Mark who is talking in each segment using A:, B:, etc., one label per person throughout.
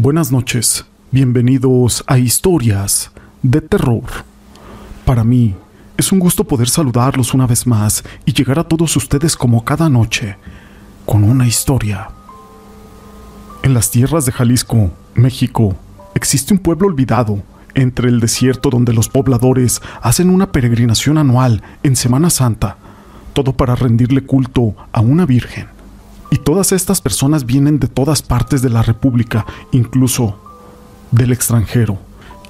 A: Buenas noches, bienvenidos a Historias de Terror. Para mí es un gusto poder saludarlos una vez más y llegar a todos ustedes como cada noche con una historia. En las tierras de Jalisco, México, existe un pueblo olvidado entre el desierto donde los pobladores hacen una peregrinación anual en Semana Santa, todo para rendirle culto a una virgen. Y todas estas personas vienen de todas partes de la República, incluso del extranjero.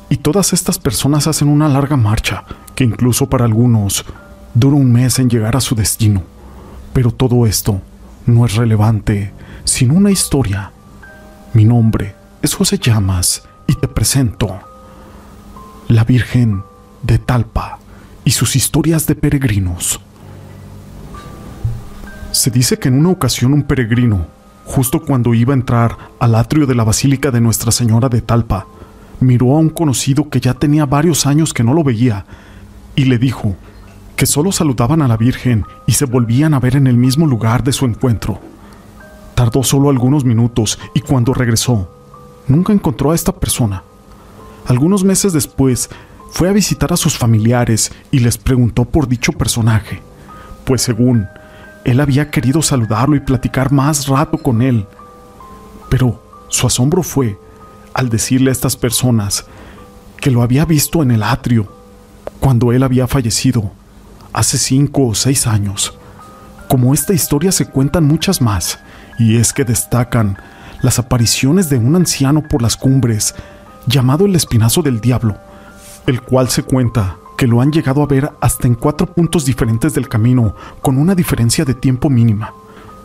A: Y todas estas personas hacen una larga marcha, que incluso para algunos dura un mes en llegar a su destino. Pero todo esto no es relevante sin una historia. Mi nombre es José Llamas y te presento la Virgen de Talpa y sus historias de peregrinos. Se dice que en una ocasión un peregrino, justo cuando iba a entrar al atrio de la Basílica de Nuestra Señora de Talpa, miró a un conocido que ya tenía varios años que no lo veía y le dijo que solo saludaban a la Virgen y se volvían a ver en el mismo lugar de su encuentro. Tardó solo algunos minutos y cuando regresó, nunca encontró a esta persona. Algunos meses después, fue a visitar a sus familiares y les preguntó por dicho personaje, pues según él había querido saludarlo y platicar más rato con él. Pero su asombro fue al decirle a estas personas que lo había visto en el atrio cuando él había fallecido hace cinco o seis años. Como esta historia se cuentan muchas más, y es que destacan las apariciones de un anciano por las cumbres llamado el Espinazo del Diablo, el cual se cuenta que lo han llegado a ver hasta en cuatro puntos diferentes del camino, con una diferencia de tiempo mínima.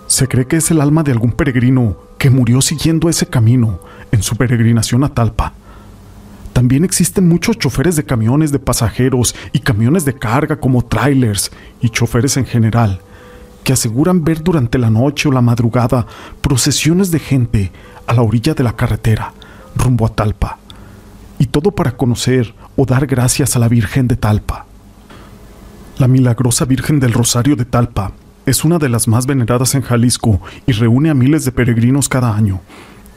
A: Se cree que es el alma de algún peregrino que murió siguiendo ese camino en su peregrinación a Talpa. También existen muchos choferes de camiones de pasajeros y camiones de carga como trailers y choferes en general, que aseguran ver durante la noche o la madrugada procesiones de gente a la orilla de la carretera, rumbo a Talpa y todo para conocer o dar gracias a la Virgen de Talpa. La milagrosa Virgen del Rosario de Talpa es una de las más veneradas en Jalisco y reúne a miles de peregrinos cada año,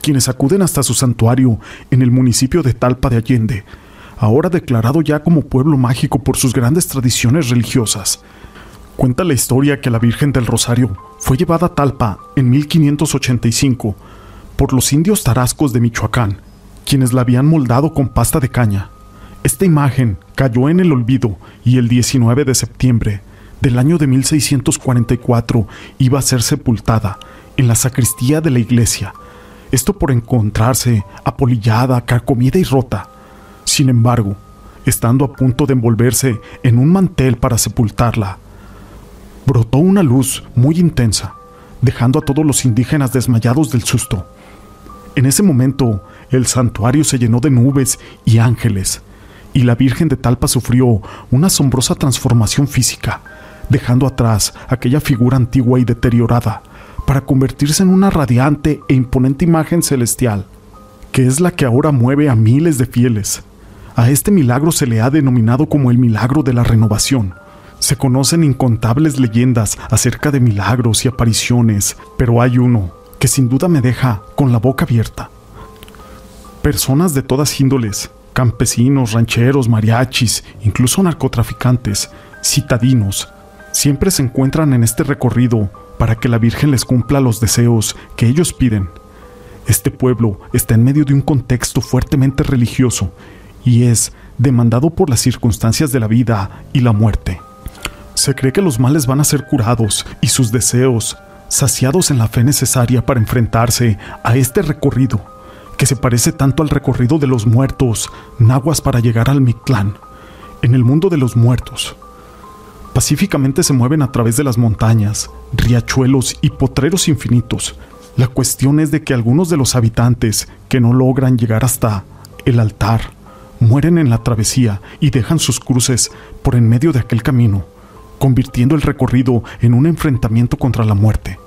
A: quienes acuden hasta su santuario en el municipio de Talpa de Allende, ahora declarado ya como pueblo mágico por sus grandes tradiciones religiosas. Cuenta la historia que la Virgen del Rosario fue llevada a Talpa en 1585 por los indios tarascos de Michoacán, quienes la habían moldado con pasta de caña. Esta imagen cayó en el olvido y el 19 de septiembre del año de 1644 iba a ser sepultada en la sacristía de la iglesia, esto por encontrarse apolillada, carcomida y rota. Sin embargo, estando a punto de envolverse en un mantel para sepultarla, brotó una luz muy intensa, dejando a todos los indígenas desmayados del susto. En ese momento, el santuario se llenó de nubes y ángeles, y la Virgen de Talpa sufrió una asombrosa transformación física, dejando atrás aquella figura antigua y deteriorada, para convertirse en una radiante e imponente imagen celestial, que es la que ahora mueve a miles de fieles. A este milagro se le ha denominado como el milagro de la renovación. Se conocen incontables leyendas acerca de milagros y apariciones, pero hay uno que sin duda me deja con la boca abierta. Personas de todas índoles, campesinos, rancheros, mariachis, incluso narcotraficantes, citadinos, siempre se encuentran en este recorrido para que la Virgen les cumpla los deseos que ellos piden. Este pueblo está en medio de un contexto fuertemente religioso y es demandado por las circunstancias de la vida y la muerte. Se cree que los males van a ser curados y sus deseos saciados en la fe necesaria para enfrentarse a este recorrido que se parece tanto al recorrido de los muertos nahuas para llegar al Mictlán, en el mundo de los muertos. Pacíficamente se mueven a través de las montañas, riachuelos y potreros infinitos. La cuestión es de que algunos de los habitantes que no logran llegar hasta el altar mueren en la travesía y dejan sus cruces por en medio de aquel camino, convirtiendo el recorrido en un enfrentamiento contra la muerte.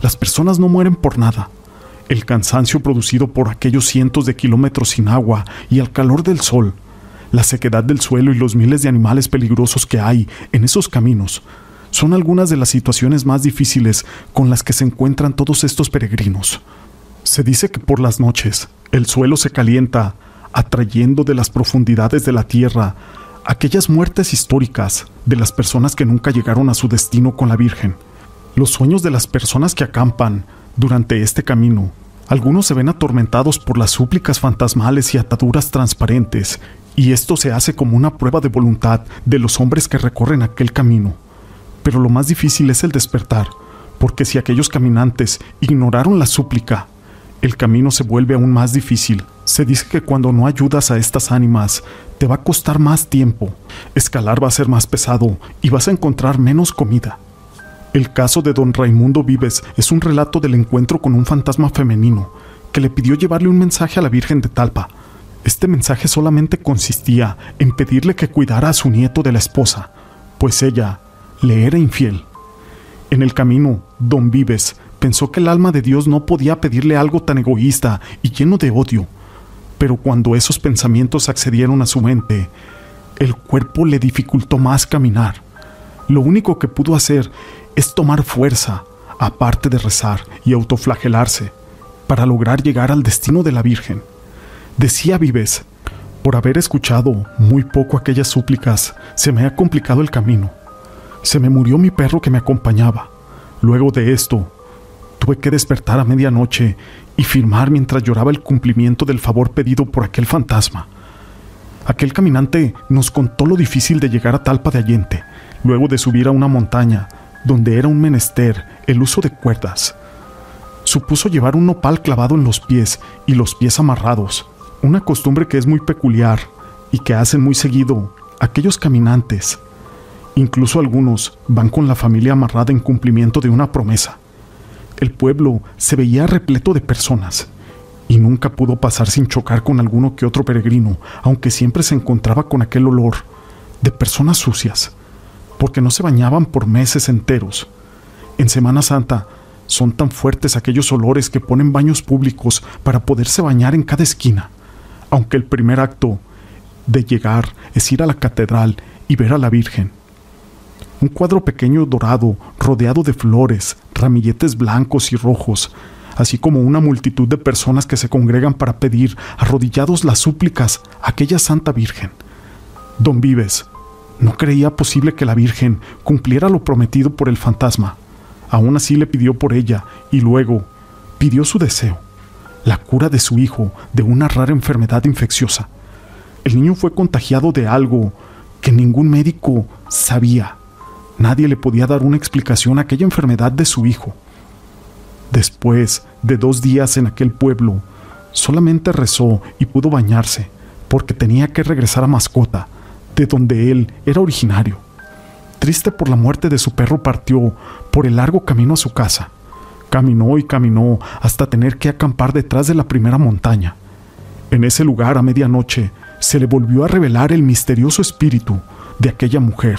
A: Las personas no mueren por nada, el cansancio producido por aquellos cientos de kilómetros sin agua y el calor del sol, la sequedad del suelo y los miles de animales peligrosos que hay en esos caminos, son algunas de las situaciones más difíciles con las que se encuentran todos estos peregrinos. Se dice que por las noches, El suelo se calienta, atrayendo de las profundidades de la tierra aquellas muertes históricas de las personas que nunca llegaron a su destino con la Virgen. Los sueños de las personas que acampan durante este camino. Algunos se ven atormentados por las súplicas fantasmales y ataduras transparentes, y esto se hace como una prueba de voluntad de los hombres que recorren aquel camino. Pero lo más difícil es el despertar, porque si aquellos caminantes ignoraron la súplica, el camino se vuelve aún más difícil. Se dice que cuando no ayudas a estas ánimas, te va a costar más tiempo, escalar va a ser más pesado y vas a encontrar menos comida. El caso de don Raimundo Vives es un relato del encuentro con un fantasma femenino que le pidió llevarle un mensaje a la Virgen de Talpa. Este mensaje solamente consistía en pedirle que cuidara a su nieto de la esposa, pues ella le era infiel. En el camino, don Vives pensó que el alma de Dios no podía pedirle algo tan egoísta y lleno de odio, pero cuando esos pensamientos accedieron a su mente, el cuerpo le dificultó más caminar. Lo único que pudo hacer es tomar fuerza, aparte de rezar y autoflagelarse, para lograr llegar al destino de la Virgen. Decía Vives, por haber escuchado muy poco aquellas súplicas, se me ha complicado el camino. Se me murió mi perro que me acompañaba. Luego de esto, tuve que despertar a medianoche y firmar mientras lloraba el cumplimiento del favor pedido por aquel fantasma. Aquel caminante nos contó lo difícil de llegar a Talpa de Allente, luego de subir a una montaña donde era un menester el uso de cuerdas. Supuso llevar un nopal clavado en los pies y los pies amarrados, una costumbre que es muy peculiar y que hacen muy seguido aquellos caminantes. Incluso algunos van con la familia amarrada en cumplimiento de una promesa. El pueblo se veía repleto de personas y nunca pudo pasar sin chocar con alguno que otro peregrino, aunque siempre se encontraba con aquel olor de personas sucias, porque no se bañaban por meses enteros. En Semana Santa son tan fuertes aquellos olores que ponen baños públicos para poderse bañar en cada esquina, aunque el primer acto de llegar es ir a la catedral y ver a la Virgen un cuadro pequeño dorado, rodeado de flores, ramilletes blancos y rojos, así como una multitud de personas que se congregan para pedir, arrodillados las súplicas, a aquella Santa Virgen. Don Vives no creía posible que la Virgen cumpliera lo prometido por el fantasma. Aún así le pidió por ella y luego pidió su deseo, la cura de su hijo de una rara enfermedad infecciosa. El niño fue contagiado de algo que ningún médico sabía. Nadie le podía dar una explicación a aquella enfermedad de su hijo. Después de dos días en aquel pueblo, solamente rezó y pudo bañarse, porque tenía que regresar a Mascota, de donde él era originario. Triste por la muerte de su perro, partió por el largo camino a su casa. Caminó y caminó hasta tener que acampar detrás de la primera montaña. En ese lugar, a medianoche, se le volvió a revelar el misterioso espíritu de aquella mujer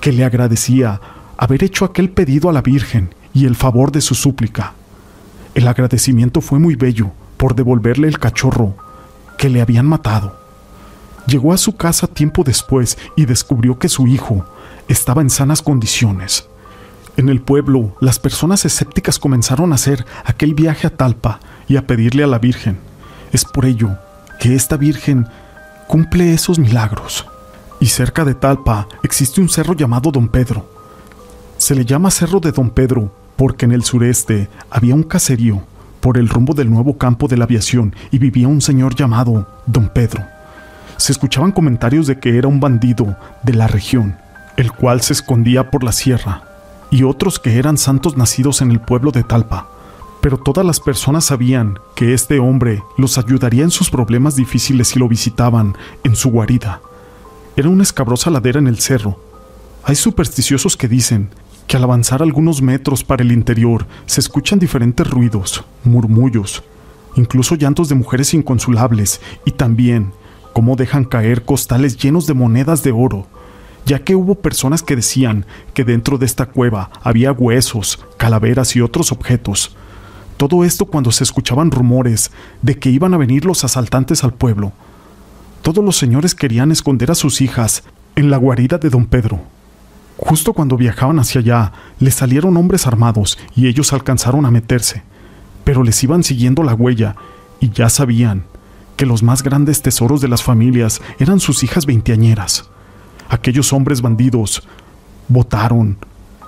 A: que le agradecía haber hecho aquel pedido a la Virgen y el favor de su súplica. El agradecimiento fue muy bello por devolverle el cachorro que le habían matado. Llegó a su casa tiempo después y descubrió que su hijo estaba en sanas condiciones. En el pueblo, las personas escépticas comenzaron a hacer aquel viaje a Talpa y a pedirle a la Virgen. Es por ello que esta Virgen cumple esos milagros y cerca de Talpa existe un cerro llamado Don Pedro. Se le llama Cerro de Don Pedro porque en el sureste había un caserío por el rumbo del nuevo campo de la aviación y vivía un señor llamado Don Pedro. Se escuchaban comentarios de que era un bandido de la región, el cual se escondía por la sierra, y otros que eran santos nacidos en el pueblo de Talpa. Pero todas las personas sabían que este hombre los ayudaría en sus problemas difíciles si lo visitaban en su guarida. Era una escabrosa ladera en el cerro. Hay supersticiosos que dicen que al avanzar algunos metros para el interior se escuchan diferentes ruidos, murmullos, incluso llantos de mujeres inconsolables y también cómo dejan caer costales llenos de monedas de oro, ya que hubo personas que decían que dentro de esta cueva había huesos, calaveras y otros objetos. Todo esto cuando se escuchaban rumores de que iban a venir los asaltantes al pueblo, todos los señores querían esconder a sus hijas en la guarida de don Pedro. Justo cuando viajaban hacia allá, les salieron hombres armados y ellos alcanzaron a meterse, pero les iban siguiendo la huella y ya sabían que los más grandes tesoros de las familias eran sus hijas veinteañeras. Aquellos hombres bandidos votaron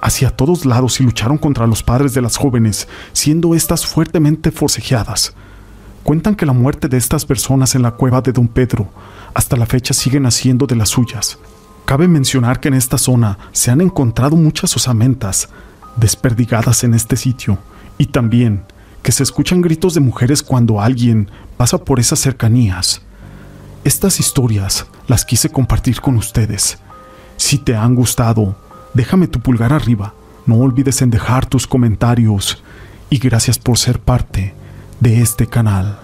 A: hacia todos lados y lucharon contra los padres de las jóvenes, siendo éstas fuertemente forcejeadas. Cuentan que la muerte de estas personas en la cueva de Don Pedro hasta la fecha siguen haciendo de las suyas. Cabe mencionar que en esta zona se han encontrado muchas osamentas desperdigadas en este sitio y también que se escuchan gritos de mujeres cuando alguien pasa por esas cercanías. Estas historias las quise compartir con ustedes. Si te han gustado, déjame tu pulgar arriba. No olvides en dejar tus comentarios y gracias por ser parte de este canal.